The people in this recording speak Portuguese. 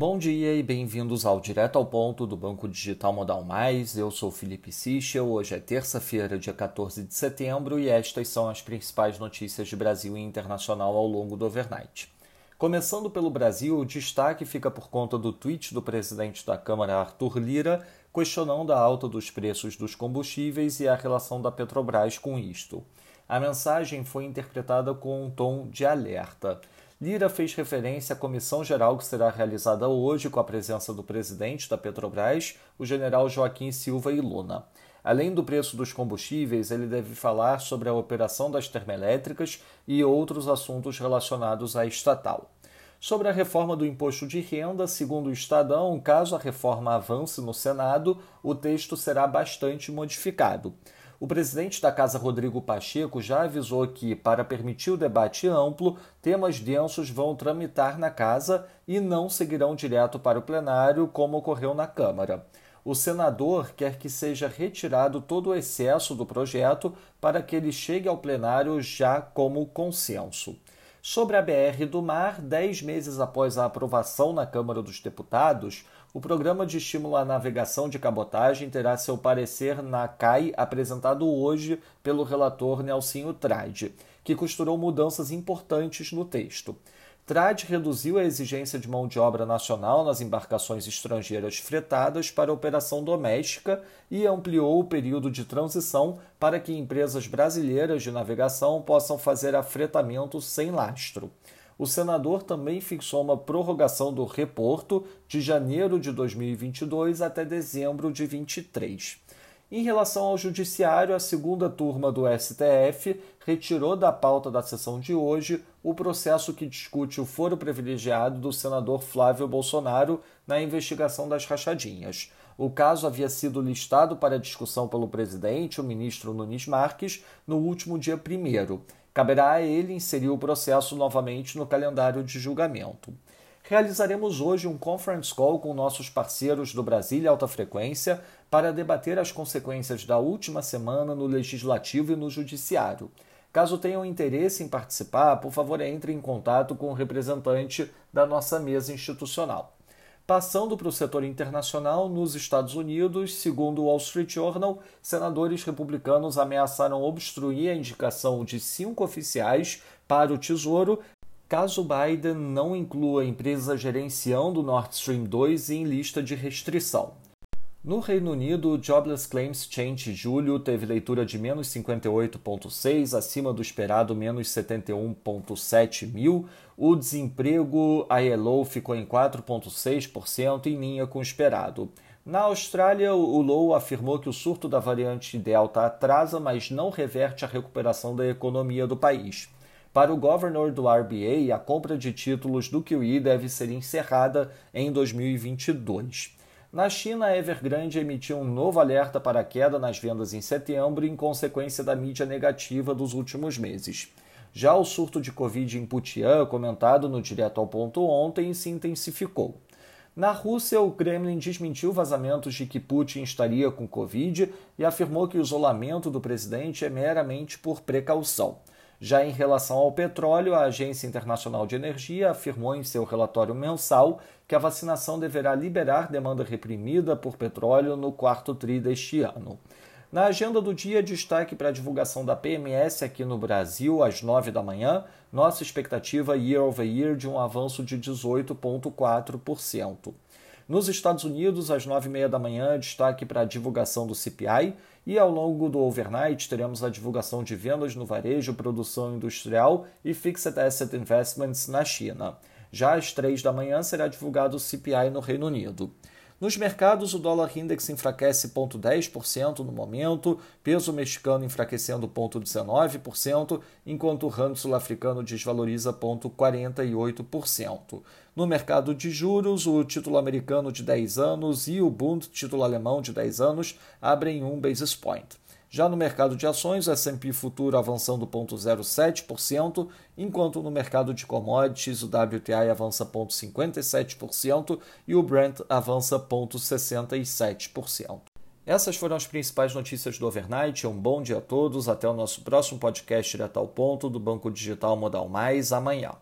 Bom dia e bem-vindos ao Direto ao Ponto do Banco Digital Modal Mais. Eu sou Felipe Sichel. Hoje é terça-feira, dia 14 de setembro, e estas são as principais notícias de Brasil e internacional ao longo do overnight. Começando pelo Brasil, o destaque fica por conta do tweet do presidente da Câmara, Arthur Lira, questionando a alta dos preços dos combustíveis e a relação da Petrobras com isto. A mensagem foi interpretada com um tom de alerta. Lira fez referência à comissão geral que será realizada hoje com a presença do presidente da Petrobras, o general Joaquim Silva e Luna. Além do preço dos combustíveis, ele deve falar sobre a operação das termoelétricas e outros assuntos relacionados à estatal. Sobre a reforma do imposto de renda, segundo o Estadão, caso a reforma avance no Senado, o texto será bastante modificado. O presidente da Casa, Rodrigo Pacheco, já avisou que, para permitir o debate amplo, temas densos vão tramitar na Casa e não seguirão direto para o plenário, como ocorreu na Câmara. O senador quer que seja retirado todo o excesso do projeto para que ele chegue ao plenário já como consenso. Sobre a BR do Mar, dez meses após a aprovação na Câmara dos Deputados, o Programa de Estímulo à Navegação de Cabotagem terá seu parecer na CAI apresentado hoje pelo relator Nelsinho Trade, que costurou mudanças importantes no texto. Trade reduziu a exigência de mão de obra nacional nas embarcações estrangeiras fretadas para operação doméstica e ampliou o período de transição para que empresas brasileiras de navegação possam fazer afretamento sem lastro o senador também fixou uma prorrogação do reporto de janeiro de 2022 até dezembro de 2023. Em relação ao Judiciário, a segunda turma do STF retirou da pauta da sessão de hoje o processo que discute o foro privilegiado do senador Flávio Bolsonaro na investigação das rachadinhas. O caso havia sido listado para discussão pelo presidente, o ministro Nunes Marques, no último dia 1 Caberá a ele inserir o processo novamente no calendário de julgamento. Realizaremos hoje um conference call com nossos parceiros do Brasília Alta Frequência para debater as consequências da última semana no Legislativo e no Judiciário. Caso tenham interesse em participar, por favor, entre em contato com o representante da nossa mesa institucional. Passando para o setor internacional, nos Estados Unidos, segundo o Wall Street Journal, senadores republicanos ameaçaram obstruir a indicação de cinco oficiais para o Tesouro caso Biden não inclua a empresa gerenciando Nord Stream 2 em lista de restrição. No Reino Unido, o Jobless Claims Change julho teve leitura de menos 58,6, acima do esperado menos 71,7 mil. O desemprego ILO ficou em 4,6%, em linha com o esperado. Na Austrália, o Low afirmou que o surto da variante Delta atrasa, mas não reverte a recuperação da economia do país. Para o governor do RBA, a compra de títulos do QE deve ser encerrada em 2022. Na China, a Evergrande emitiu um novo alerta para a queda nas vendas em setembro em consequência da mídia negativa dos últimos meses. Já o surto de Covid em Putian, comentado no Direto ao Ponto ontem, se intensificou. Na Rússia, o Kremlin desmentiu vazamentos de que Putin estaria com Covid e afirmou que o isolamento do presidente é meramente por precaução. Já em relação ao petróleo, a Agência Internacional de Energia afirmou em seu relatório mensal que a vacinação deverá liberar demanda reprimida por petróleo no quarto tri deste ano. Na agenda do dia, destaque para a divulgação da PMS aqui no Brasil às 9 da manhã, nossa expectativa year over year de um avanço de 18,4%. Nos Estados Unidos, às 9h30 da manhã, destaque para a divulgação do CPI e ao longo do overnight teremos a divulgação de vendas no varejo, produção industrial e Fixed Asset Investments na China. Já às 3 da manhã será divulgado o CPI no Reino Unido. Nos mercados, o dólar index enfraquece 0,10% no momento, peso mexicano enfraquecendo 0,19%, enquanto o rand sul-africano desvaloriza 0,48%. No mercado de juros, o título americano de 10 anos e o Bund, título alemão de 10 anos, abrem um basis point. Já no mercado de ações, o S&P futuro avançando 0,07%, enquanto no mercado de commodities o WTI avança 0,57% e o Brent avança 0,67%. Essas foram as principais notícias do overnight. Um bom dia a todos. Até o nosso próximo podcast direto ao ponto do Banco Digital Modal Mais amanhã.